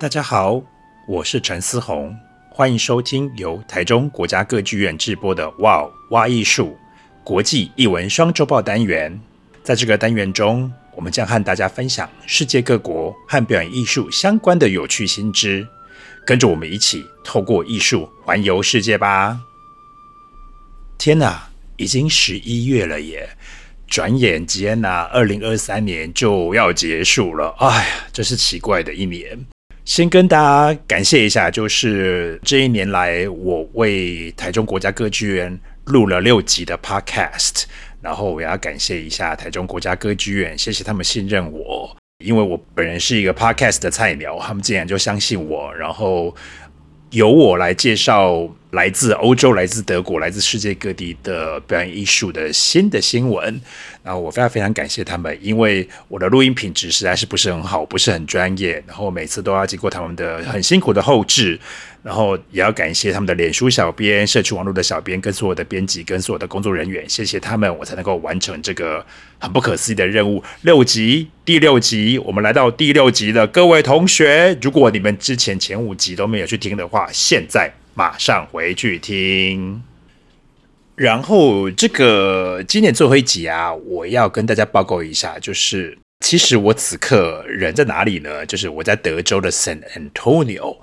大家好，我是陈思宏，欢迎收听由台中国家歌剧院制播的《哇哇艺术国际艺文双周报》单元。在这个单元中，我们将和大家分享世界各国和表演艺术相关的有趣新知。跟着我们一起透过艺术环游世界吧！天哪，已经十一月了耶！转眼间呐，二零二三年就要结束了。哎呀，真是奇怪的一年。先跟大家感谢一下，就是这一年来，我为台中国家歌剧院录了六集的 Podcast，然后我要感谢一下台中国家歌剧院，谢谢他们信任我，因为我本人是一个 Podcast 的菜鸟，他们竟然就相信我，然后由我来介绍。来自欧洲、来自德国、来自世界各地的表演艺术的新的新闻，然后我非常非常感谢他们，因为我的录音品质实在是不是很好，不是很专业，然后每次都要经过他们的很辛苦的后置，然后也要感谢他们的脸书小编、社区网络的小编跟所有的编辑跟所有的工作人员，谢谢他们，我才能够完成这个很不可思议的任务。六集，第六集，我们来到第六集了，各位同学，如果你们之前前五集都没有去听的话，现在。马上回去听，然后这个今年最后一集啊，我要跟大家报告一下，就是其实我此刻人在哪里呢？就是我在德州的 San Antonio。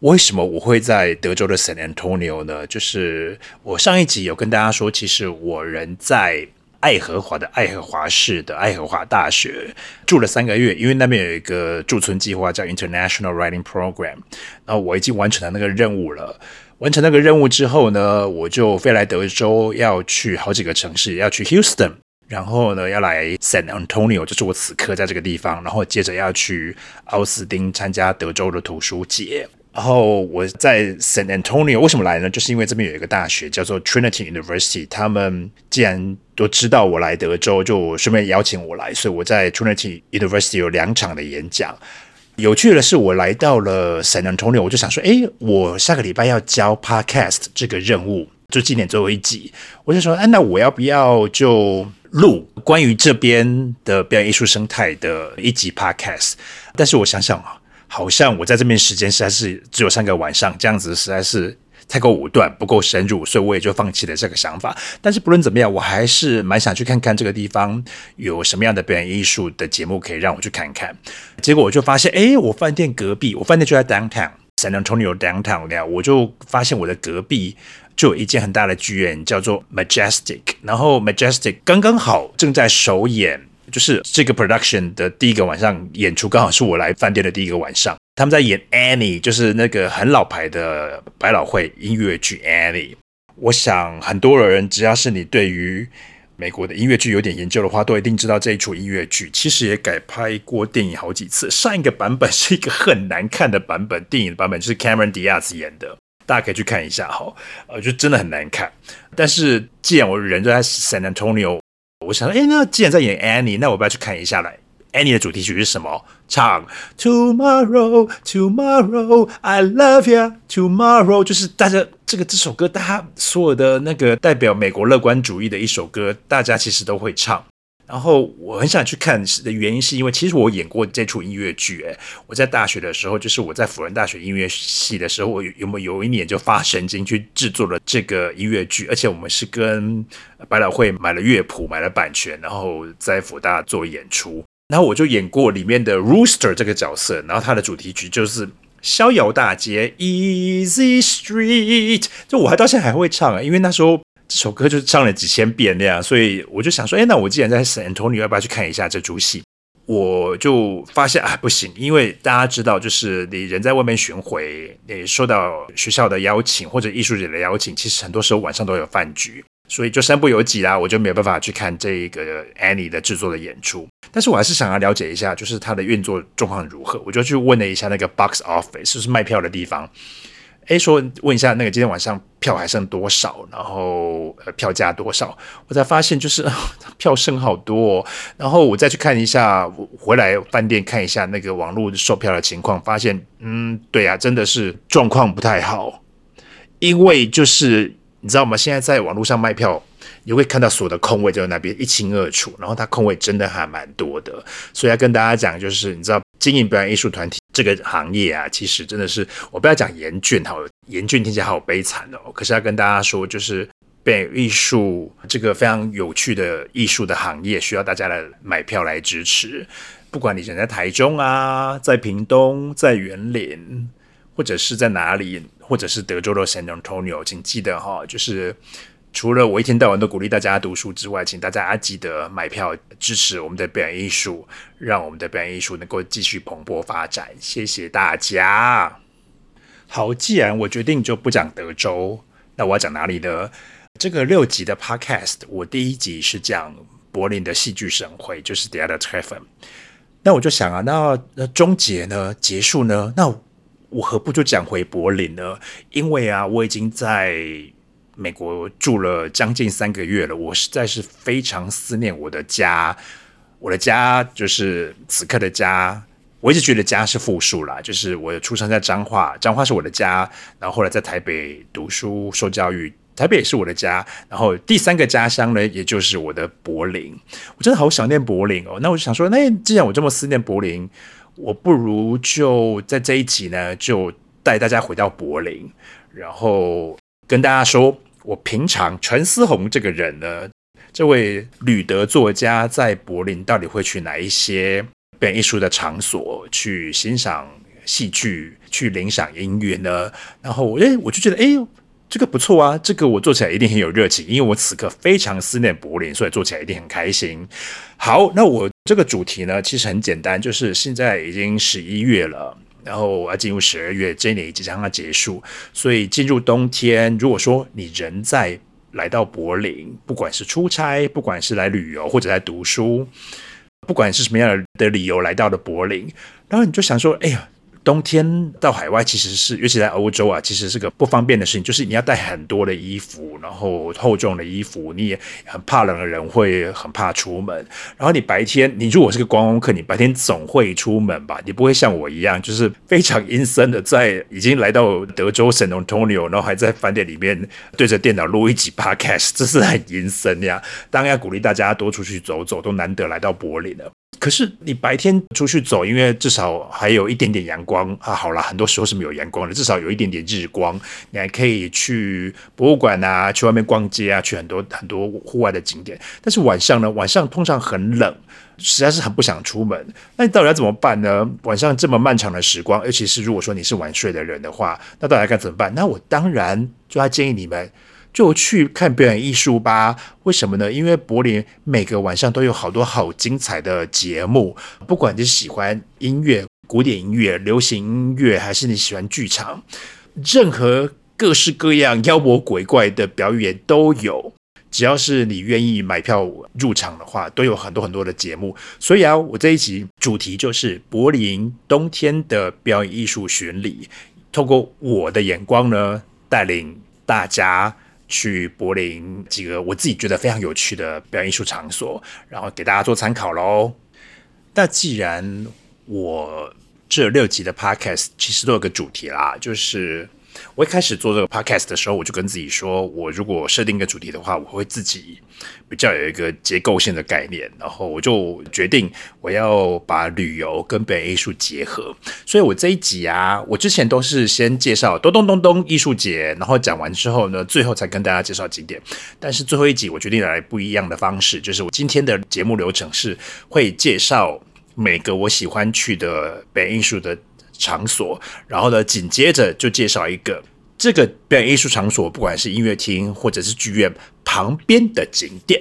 为什么我会在德州的 San Antonio 呢？就是我上一集有跟大家说，其实我人在爱荷华的爱荷华市的爱荷华大学住了三个月，因为那边有一个驻村计划叫 International Writing Program，然后我已经完成了那个任务了。完成那个任务之后呢，我就飞来德州，要去好几个城市，要去 Houston，然后呢要来 San Antonio，就是我此刻在这个地方，然后接着要去奥斯汀参加德州的图书节。然后我在 San Antonio 为什么来呢？就是因为这边有一个大学叫做 Trinity University，他们既然都知道我来德州，就顺便邀请我来，所以我在 Trinity University 有两场的演讲。有趣的是，我来到了 San Antonio，我就想说，诶，我下个礼拜要交 Podcast 这个任务，就今年最后一集，我就说，哎，那我要不要就录关于这边的表演艺术生态的一集 Podcast？但是我想想啊，好像我在这边时间实在是只有三个晚上，这样子实在是。太过武断，不够深入，所以我也就放弃了这个想法。但是不论怎么样，我还是蛮想去看看这个地方有什么样的表演艺术的节目可以让我去看看。结果我就发现，哎，我饭店隔壁，我饭店就在 downtown San Antonio downtown 那，我就发现我的隔壁就有一间很大的剧院，叫做 Majestic。然后 Majestic 刚刚好正在首演，就是这个 production 的第一个晚上演出，刚好是我来饭店的第一个晚上。他们在演 Annie，就是那个很老牌的百老汇音乐剧 Annie。我想很多人只要是你对于美国的音乐剧有点研究的话，都一定知道这一出音乐剧。其实也改拍过电影好几次。上一个版本是一个很难看的版本，电影的版本就是 Cameron Diaz 演的，大家可以去看一下哈。呃，就真的很难看。但是既然我人都在 San Antonio，我想说，哎，那既然在演 Annie，那我不要去看一下来。Annie 的主题曲是什么？唱 Tomorrow, Tomorrow, I love you. Tomorrow 就是大家这个这首歌，大家所有的那个代表美国乐观主义的一首歌，大家其实都会唱。然后我很想去看的原因，是因为其实我演过这出音乐剧。诶，我在大学的时候，就是我在辅仁大学音乐系的时候，我有有没有一年就发神经去制作了这个音乐剧，而且我们是跟百老汇买了乐谱、买了版权，然后在辅大做演出。然后我就演过里面的 Rooster 这个角色，然后他的主题曲就是《逍遥大街》Easy Street，就我还到现在还会唱啊，因为那时候这首歌就是唱了几千遍那样，所以我就想说，哎，那我既然在 San Antonio，要不要去看一下这出戏？我就发现啊，不行，因为大家知道，就是你人在外面巡回，你受到学校的邀请或者艺术节的邀请，其实很多时候晚上都有饭局。所以就身不由己啦，我就没有办法去看这一个 Annie 的制作的演出。但是我还是想要了解一下，就是它的运作状况如何。我就去问了一下那个 box office，就是卖票的地方。诶，说问一下那个今天晚上票还剩多少，然后呃票价多少？我才发现就是票剩好多哦。然后我再去看一下，回来饭店看一下那个网络售票的情况，发现嗯，对啊，真的是状况不太好，因为就是。你知道吗？现在在网络上卖票，你会看到所有的空位就在那边一清二楚，然后它空位真的还蛮多的。所以要跟大家讲，就是你知道经营表演艺术团体这个行业啊，其实真的是我不要讲严峻，好严峻听起来好悲惨哦。可是要跟大家说，就是表演艺术这个非常有趣的艺术的行业，需要大家来买票来支持。不管你人在台中啊，在屏东，在园林，或者是在哪里，或者是德州的 San Antonio，请记得哈，就是。除了我一天到晚都鼓励大家读书之外，请大家记得买票支持我们的表演艺术，让我们的表演艺术能够继续蓬勃发展。谢谢大家。好，既然我决定就不讲德州，那我要讲哪里呢？这个六集的 Podcast，我第一集是讲柏林的戏剧盛会，就是 The Other Treffen。那我就想啊，那那终结呢？结束呢？那我何不就讲回柏林呢？因为啊，我已经在。美国住了将近三个月了，我实在是非常思念我的家。我的家就是此刻的家，我一直觉得家是复数啦，就是我出生在彰化，彰化是我的家，然后后来在台北读书受教育，台北也是我的家，然后第三个家乡呢，也就是我的柏林。我真的好想念柏林哦，那我就想说，那既然我这么思念柏林，我不如就在这一集呢，就带大家回到柏林，然后跟大家说。我平常陈思宏这个人呢，这位旅德作家在柏林到底会去哪一些表演艺术的场所去欣赏戏剧、去聆赏音乐呢？然后，诶，我就觉得，诶，这个不错啊，这个我做起来一定很有热情，因为我此刻非常思念柏林，所以做起来一定很开心。好，那我这个主题呢，其实很简单，就是现在已经十一月了。然后要进入十二月，这一年即将要结束，所以进入冬天。如果说你人在来到柏林，不管是出差，不管是来旅游，或者在读书，不管是什么样的理由来到了柏林，然后你就想说：“哎呀。”冬天到海外其实是，尤其在欧洲啊，其实是个不方便的事情。就是你要带很多的衣服，然后厚重的衣服，你也很怕冷的人会很怕出门。然后你白天，你如果是个观光客，你白天总会出门吧？你不会像我一样，就是非常阴森的，在已经来到德州 San Antonio，然后还在饭店里面对着电脑录一集 Podcast，这是很阴森呀。当然要鼓励大家多出去走走，都难得来到柏林了。可是你白天出去走，因为至少还有一点点阳光啊。好了，很多时候是没有阳光的，至少有一点点日光，你还可以去博物馆啊，去外面逛街啊，去很多很多户外的景点。但是晚上呢，晚上通常很冷，实在是很不想出门。那你到底要怎么办呢？晚上这么漫长的时光，尤其是如果说你是晚睡的人的话，那到底该怎么办？那我当然就要建议你们。就去看表演艺术吧。为什么呢？因为柏林每个晚上都有好多好精彩的节目，不管你是喜欢音乐、古典音乐、流行音乐，还是你喜欢剧场，任何各式各样妖魔鬼怪的表演都有。只要是你愿意买票入场的话，都有很多很多的节目。所以啊，我这一集主题就是柏林冬天的表演艺术巡礼，透过我的眼光呢，带领大家。去柏林几个我自己觉得非常有趣的表演艺术场所，然后给大家做参考喽。那既然我这六集的 podcast 其实都有个主题啦，就是。我一开始做这个 podcast 的时候，我就跟自己说，我如果设定一个主题的话，我会自己比较有一个结构性的概念，然后我就决定我要把旅游跟表演艺术结合。所以我这一集啊，我之前都是先介绍咚咚咚咚艺术节，然后讲完之后呢，最后才跟大家介绍景点。但是最后一集我决定来不一样的方式，就是我今天的节目流程是会介绍每个我喜欢去的北艺术的。场所，然后呢，紧接着就介绍一个这个表演艺术场所，不管是音乐厅或者是剧院旁边的景点，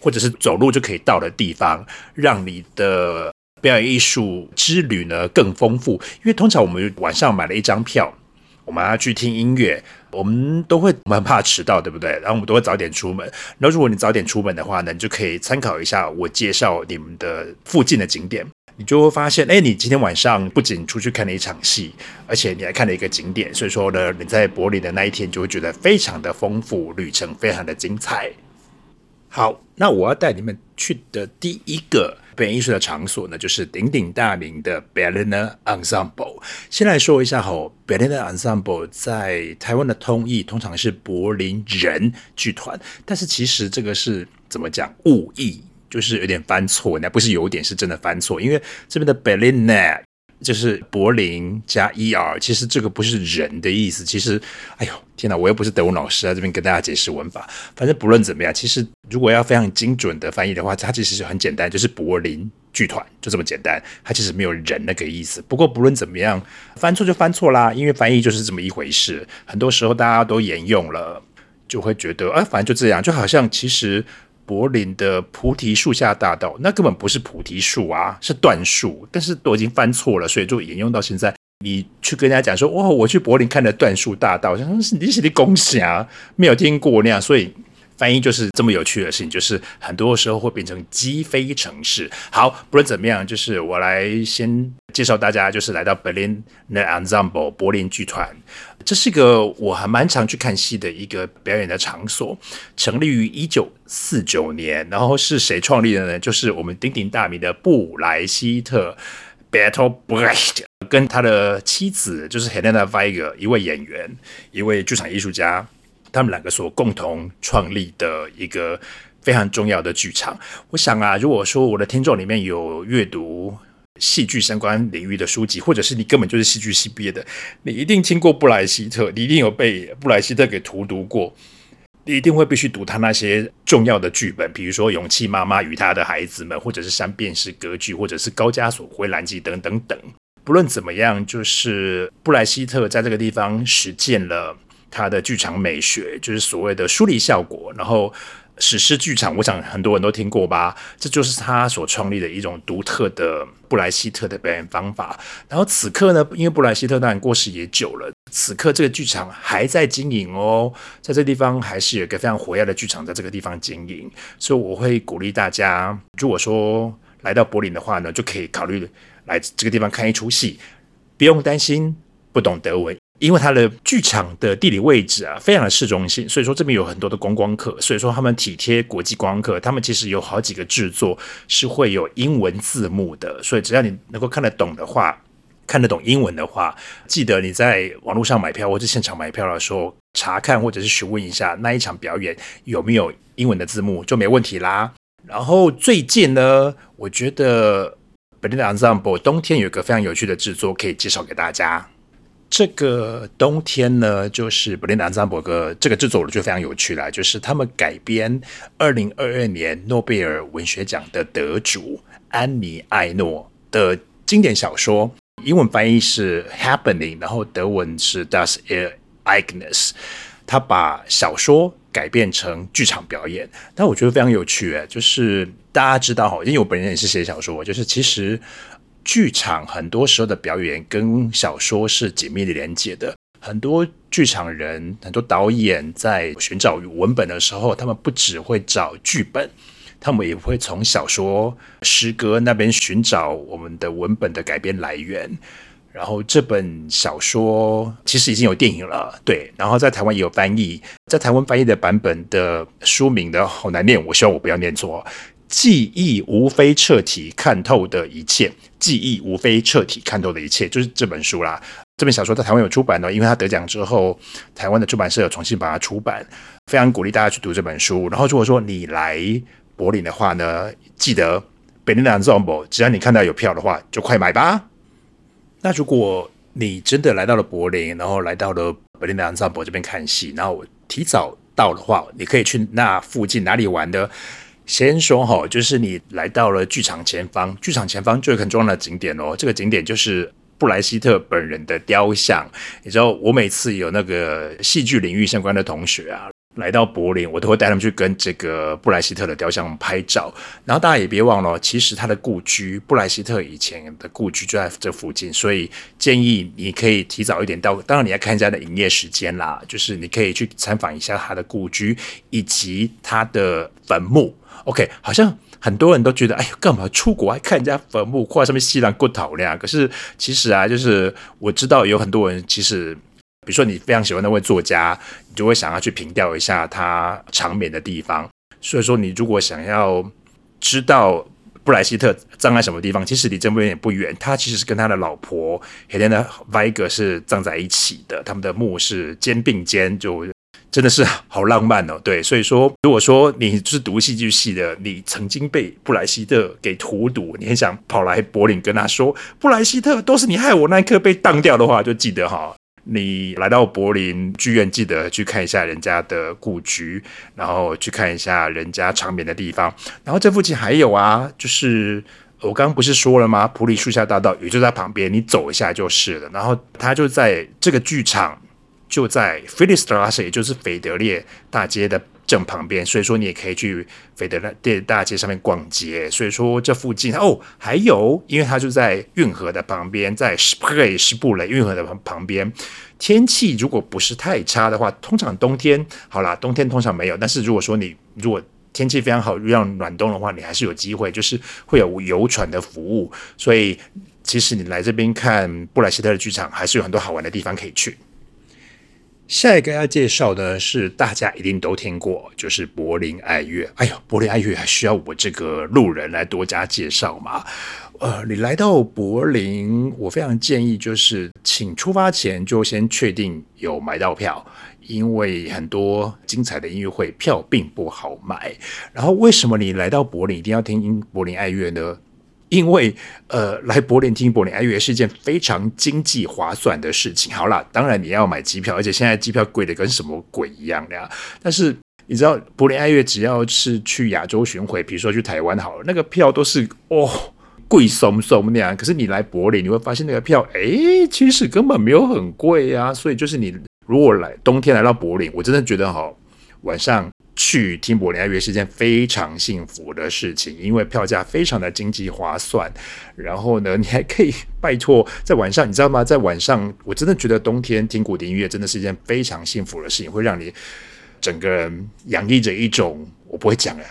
或者是走路就可以到的地方，让你的表演艺术之旅呢更丰富。因为通常我们晚上买了一张票，我们要去听音乐，我们都会我们怕迟到，对不对？然后我们都会早点出门。那如果你早点出门的话呢，你就可以参考一下我介绍你们的附近的景点。你就会发现，哎，你今天晚上不仅出去看了一场戏，而且你还看了一个景点，所以说呢，你在柏林的那一天就会觉得非常的丰富，旅程非常的精彩。好，那我要带你们去的第一个表演艺术的场所呢，就是鼎鼎大名的 Berliner Ensemble。先来说一下吼，Berliner Ensemble 在台湾的通译通常是柏林人剧团，但是其实这个是怎么讲误译？就是有点翻错，那不是有点，是真的翻错。因为这边的 Berliner 就是柏林加 er，其实这个不是人的意思。其实，哎呦，天哪，我又不是德文老师啊，这边跟大家解释文法。反正不论怎么样，其实如果要非常精准的翻译的话，它其实是很简单，就是柏林剧团，就这么简单。它其实没有人那个意思。不过不论怎么样，翻错就翻错啦，因为翻译就是这么一回事。很多时候大家都沿用了，就会觉得，啊，反正就这样，就好像其实。柏林的菩提树下大道，那根本不是菩提树啊，是椴树。但是都已经翻错了，所以就沿用到现在。你去跟人家讲说，哇，我去柏林看了椴树大道，想说是你是你恭喜啊，没有听过那样，所以。翻译就是这么有趣的事情，就是很多时候会变成鸡飞城市。好，不论怎么样，就是我来先介绍大家，就是来到 Berliner Ensemble 柏林剧团，这是一个我还蛮常去看戏的一个表演的场所，成立于一九四九年，然后是谁创立的呢？就是我们鼎鼎大名的布莱希特 Bertolt Brecht 跟他的妻子，就是 Helena Weigel 一位演员，一位剧场艺术家。他们两个所共同创立的一个非常重要的剧场。我想啊，如果说我的听众里面有阅读戏剧相关领域的书籍，或者是你根本就是戏剧系毕业的，你一定听过布莱希特，你一定有被布莱希特给荼毒过，你一定会必须读他那些重要的剧本，比如说《勇气妈妈与她的孩子们》，或者是《三便士歌剧》，或者是《高加索灰蓝鸡》等等等。不论怎么样，就是布莱希特在这个地方实践了。他的剧场美学就是所谓的疏离效果，然后史诗剧场，我想很多人都听过吧？这就是他所创立的一种独特的布莱希特的表演方法。然后此刻呢，因为布莱希特当然过世也久了，此刻这个剧场还在经营哦，在这地方还是有一个非常活跃的剧场在这个地方经营，所以我会鼓励大家，如果说来到柏林的话呢，就可以考虑来这个地方看一出戏，不用担心不懂德文。因为它的剧场的地理位置啊，非常的市中心，所以说这边有很多的观光客，所以说他们体贴国际观光客，他们其实有好几个制作是会有英文字幕的，所以只要你能够看得懂的话，看得懂英文的话，记得你在网络上买票或者现场买票的时候查看或者是询问一下那一场表演有没有英文的字幕就没问题啦。然后最近呢，我觉得 Berliner Ensemble 冬天有一个非常有趣的制作可以介绍给大家。这个冬天呢，就是 Berliner Ensemble 这个制作，我觉得非常有趣啦，就是他们改编二零二二年诺贝尔文学奖的得主安妮艾诺的经典小说，英文翻译是 Happening，然后德文是 Das Ereignis。他把小说改编成剧场表演，但我觉得非常有趣诶，就是大家知道哈，因为我本人也是写小说，就是其实。剧场很多时候的表演跟小说是紧密的连接的。很多剧场人、很多导演在寻找文本的时候，他们不只会找剧本，他们也会从小说、诗歌那边寻找我们的文本的改编来源。然后这本小说其实已经有电影了，对。然后在台湾也有翻译，在台湾翻译的版本的书名的好难念，我希望我不要念错。记忆无非彻底看透的一切，记忆无非彻底看透的一切，就是这本书啦。这本小说在台湾有出版的，因为他得奖之后，台湾的出版社有重新把它出版。非常鼓励大家去读这本书。然后如果说你来柏林的话呢，记得 Berlin and Zombo，只要你看到有票的话，就快买吧。那如果你真的来到了柏林，然后来到了 Berliner Ensemble 这边看戏，然后我提早到的话，你可以去那附近哪里玩的？先说好，就是你来到了剧场前方，剧场前方就有很重要的景点哦。这个景点就是布莱希特本人的雕像。你知道，我每次有那个戏剧领域相关的同学啊，来到柏林，我都会带他们去跟这个布莱希特的雕像拍照。然后大家也别忘了，其实他的故居，布莱希特以前的故居就在这附近，所以建议你可以提早一点到。当然你要看一下的营业时间啦，就是你可以去参访一下他的故居以及他的坟墓。OK，好像很多人都觉得，哎呦，干嘛出国还看人家坟墓，挂上面西兰骨头那？可是其实啊，就是我知道有很多人，其实比如说你非常喜欢那位作家，你就会想要去凭吊一下他长眠的地方。所以说，你如果想要知道布莱希特葬在什么地方，其实离这边也不远。他其实是跟他的老婆 Helene Weigel 是葬在一起的，他们的墓是肩并肩就。真的是好浪漫哦。对，所以说，如果说你是读戏剧系的，你曾经被布莱希特给荼毒，你很想跑来柏林跟他说，布莱希特都是你害我那一刻被当掉的话，就记得哈。你来到柏林剧院，记得去看一下人家的故居，然后去看一下人家长眠的地方。然后这附近还有啊，就是我刚刚不是说了吗？普里树下大道也就在旁边，你走一下就是了。然后他就在这个剧场，就在 f i l i s t r a s 也就是斐德烈大街的。正旁边，所以说你也可以去斐德烈大街上面逛街。所以说这附近哦，还有，因为它就在运河的旁边，在施普雷施布雷运河的旁边。天气如果不是太差的话，通常冬天好啦，冬天通常没有。但是如果说你如果天气非常好，让暖冬的话，你还是有机会，就是会有游船的服务。所以其实你来这边看布莱希特的剧场，还是有很多好玩的地方可以去。下一个要介绍的是大家一定都听过，就是柏林爱乐。哎呦，柏林爱乐还需要我这个路人来多加介绍吗？呃，你来到柏林，我非常建议就是，请出发前就先确定有买到票，因为很多精彩的音乐会票并不好买。然后，为什么你来到柏林一定要听柏林爱乐呢？因为呃，来柏林听柏林爱乐是一件非常经济划算的事情。好啦，当然你要买机票，而且现在机票贵的跟什么鬼一样的呀。但是你知道，柏林爱乐只要是去亚洲巡回，比如说去台湾好了，那个票都是哦贵松松那样。可是你来柏林，你会发现那个票，哎，其实根本没有很贵呀。所以就是你如果来冬天来到柏林，我真的觉得哈，晚上。去听柏林爱乐是件非常幸福的事情，因为票价非常的经济划算。然后呢，你还可以拜托在晚上，你知道吗？在晚上，我真的觉得冬天听古典音乐真的是一件非常幸福的事情，会让你整个人洋溢着一种我不会讲的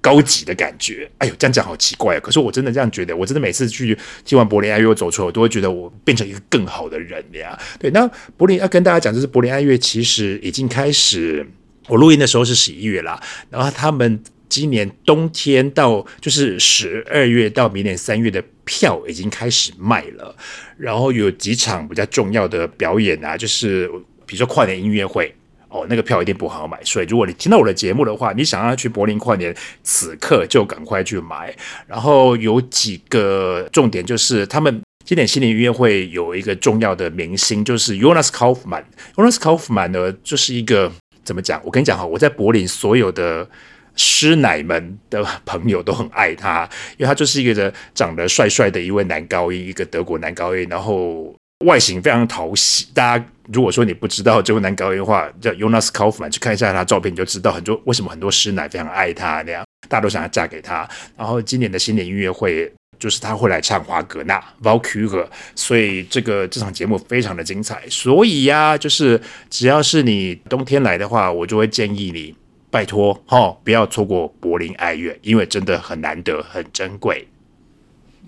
高级的感觉。哎呦，这样讲好奇怪啊！可是我真的这样觉得，我真的每次去听完柏林爱乐我走出来，我都会觉得我变成一个更好的人呀。对，那柏林要跟大家讲，就是柏林爱乐其实已经开始。我录音的时候是十一月啦，然后他们今年冬天到就是十二月到明年三月的票已经开始卖了，然后有几场比较重要的表演啊，就是比如说跨年音乐会哦，那个票一定不好买，所以如果你听到我的节目的话，你想要去柏林跨年，此刻就赶快去买。然后有几个重点就是他们今年新年音乐会有一个重要的明星，就是 Jonas Kaufmann。Jonas Kaufmann 呢，就是一个。怎么讲？我跟你讲哈，我在柏林所有的师奶们的朋友都很爱他，因为他就是一个长得帅帅的一位男高音，一个德国男高音，然后外形非常讨喜。大家如果说你不知道这位男高音的话，叫 Jonas Kaufmann，去看一下他照片，你就知道很多为什么很多师奶非常爱他那样，大家都想要嫁给他。然后今年的新年音乐会。就是他会来唱华格纳 Walküre，所以这个这场节目非常的精彩。所以呀、就是只要是你冬天来的话，我就会建议你拜托哈，不要错过柏林爱乐，因为真的很难得，很珍贵。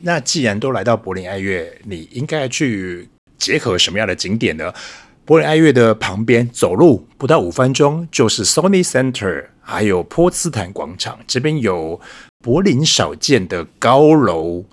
那既然都来到柏林爱乐，你应该去结合什么样的景点呢？柏林爱乐的旁边走路不到五分钟就是 Sony Center，还有波茨坦广场，这边有。柏林少见的高楼，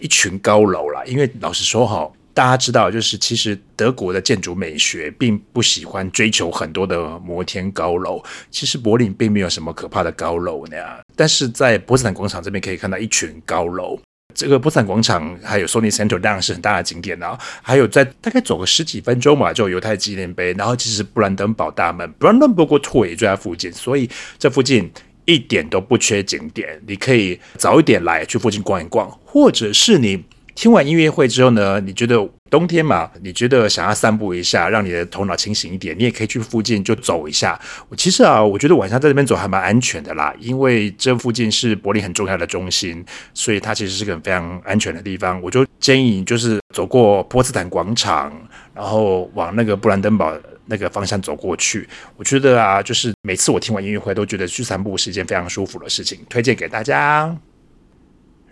一群高楼啦。因为老实说哈，大家知道，就是其实德国的建筑美学并不喜欢追求很多的摩天高楼。其实柏林并没有什么可怕的高楼那样。但是在波茨坦广场这边可以看到一群高楼。这个波茨坦广场还有 Sony Center 当然是很大的景点啊。还有在大概走个十几分钟嘛，就有犹太纪念碑。然后其实布兰登堡大门 （Brandenburg Tor） 也就在附近，所以这附近。一点都不缺景点，你可以早一点来去附近逛一逛，或者是你听完音乐会之后呢，你觉得冬天嘛，你觉得想要散步一下，让你的头脑清醒一点，你也可以去附近就走一下。我其实啊，我觉得晚上在这边走还蛮安全的啦，因为这附近是柏林很重要的中心，所以它其实是个非常安全的地方。我就建议你就是走过波茨坦广场，然后往那个布兰登堡。那个方向走过去，我觉得啊，就是每次我听完音乐会都觉得去散步是一件非常舒服的事情，推荐给大家。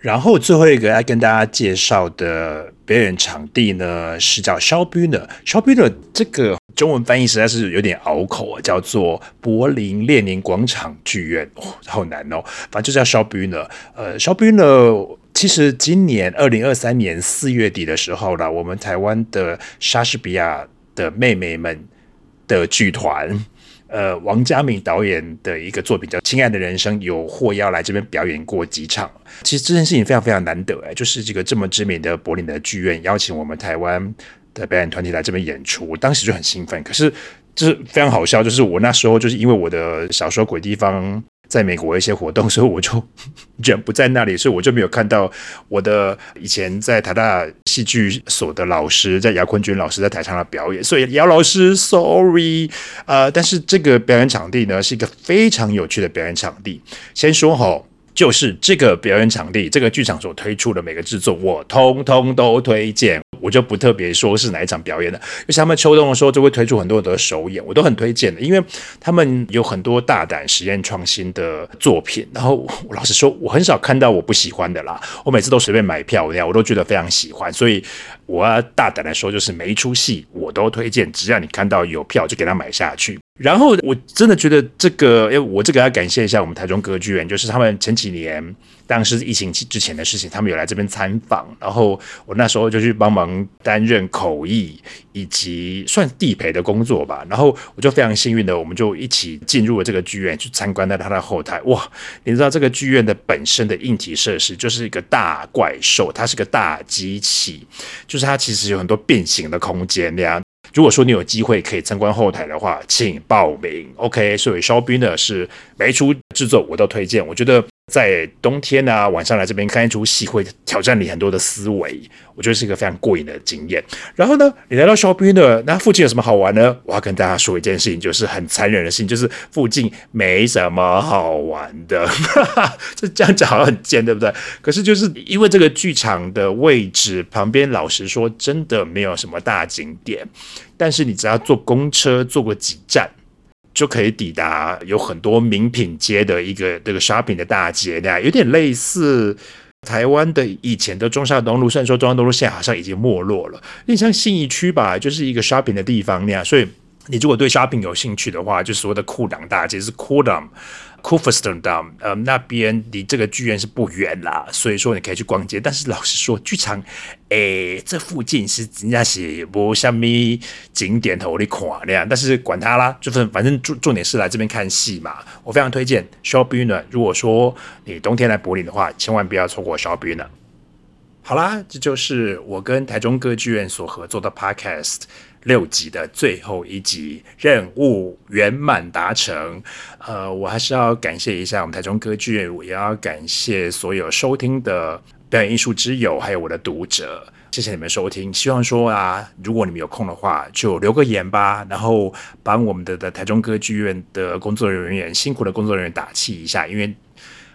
然后最后一个要跟大家介绍的表演场地呢，是叫 Schaubühne。Schaubühne 这个中文翻译实在是有点拗口啊，叫做柏林列宁广场剧院，哦，好难哦，反正就叫 Schaubühne。呃，Schaubühne 其实今年二零二三年四月底的时候呢，我们台湾的莎士比亚的妹妹们。的剧团呃，王家敏导演的一个作品叫《亲爱的人生》，有获邀来这边表演过几场。其实这件事情非常非常难得哎，就是这个这么知名的柏林的剧院邀请我们台湾的表演团体来这边演出，我当时就很兴奋。可是就是非常好笑，就是我那时候就是因为我的小说《鬼地方》。在美国一些活动，所以我就 人不在那里，所以我就没有看到我的以前在台大戏剧所的老师，在姚坤军老师在台上的表演。所以姚老师，sorry，呃，但是这个表演场地呢，是一个非常有趣的表演场地。先说好。就是这个表演场地，这个剧场所推出的每个制作，我通通都推荐。我就不特别说是哪一场表演了，因为他们秋冬的时候就会推出很多的首演，我都很推荐的，因为他们有很多大胆实验创新的作品。然后我老实说，我很少看到我不喜欢的啦，我每次都随便买票，我都觉得非常喜欢。所以我要大胆的说，就是每一出戏我都推荐，只要你看到有票就给他买下去。然后我真的觉得这个，哎，我这个要感谢一下我们台中歌剧院，就是他们前几年，当时疫情之前的事情，他们有来这边参访，然后我那时候就去帮忙担任口译以及算地陪的工作吧，然后我就非常幸运的，我们就一起进入了这个剧院去参观了他的后台，哇，你知道这个剧院的本身的硬体设施就是一个大怪兽，它是个大机器，就是它其实有很多变形的空间那样。如果说你有机会可以参观后台的话，请报名。OK，所以烧饼呢是每一出制作我都推荐。我觉得在冬天啊晚上来这边看一出戏，会挑战你很多的思维，我觉得是一个非常过瘾的经验。然后呢，你来到 Shopping 呢，那附近有什么好玩呢？我要跟大家说一件事情，就是很残忍的事情，就是附近没什么好玩的。哈哈，这这样讲好像很贱，对不对？可是就是因为这个剧场的位置旁边，老实说，真的没有什么大景点。但是你只要坐公车坐过几站，就可以抵达有很多名品街的一个这个 shopping 的大街，那样有点类似台湾的以前的中山东路。虽然说中山东路现在好像已经没落了，有点像信义区吧，就是一个 shopping 的地方那样。所以你如果对 shopping 有兴趣的话，就所谓的库朗大街是 Kudamm。Kurfürstendamm 呃，那边离这个剧院是不远啦，所以说你可以去逛街。但是老实说，剧场，诶，这附近是人家是无什么景点头的看那样。但是管他啦，就是反正重重点是来这边看戏嘛。我非常推荐 s h o p b u n e r。如果说你冬天来柏林的话，千万不要错过 Showbunner。好啦，这就是我跟台中歌剧院所合作的 Podcast。六集的最后一集，任务圆满达成。呃，我还是要感谢一下我们台中歌剧院，我也要感谢所有收听的表演艺术之友，还有我的读者，谢谢你们收听。希望说啊，如果你们有空的话，就留个言吧，然后帮我们的的台中歌剧院的工作人员，辛苦的工作人员打气一下，因为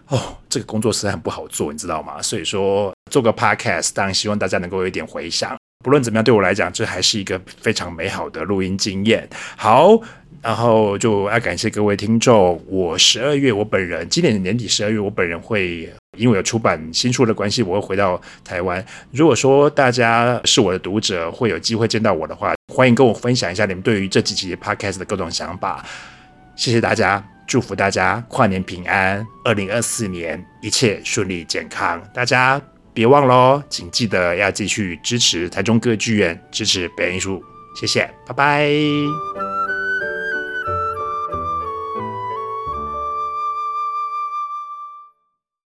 哦，这个工作实在很不好做，你知道吗？所以说做个 podcast，当然希望大家能够有一点回响。不论怎么样，对我来讲，这还是一个非常美好的录音经验。好，然后就要感谢各位听众。我十二月，我本人今年年底十二月，我本人会因为有出版新书的关系，我会回到台湾。如果说大家是我的读者，会有机会见到我的话，欢迎跟我分享一下你们对于这几集 Podcast 的各种想法。谢谢大家，祝福大家跨年平安，二零二四年一切顺利健康，大家。别忘了哦，请记得要继续支持台中歌剧院，支持表演艺术。谢谢，拜拜。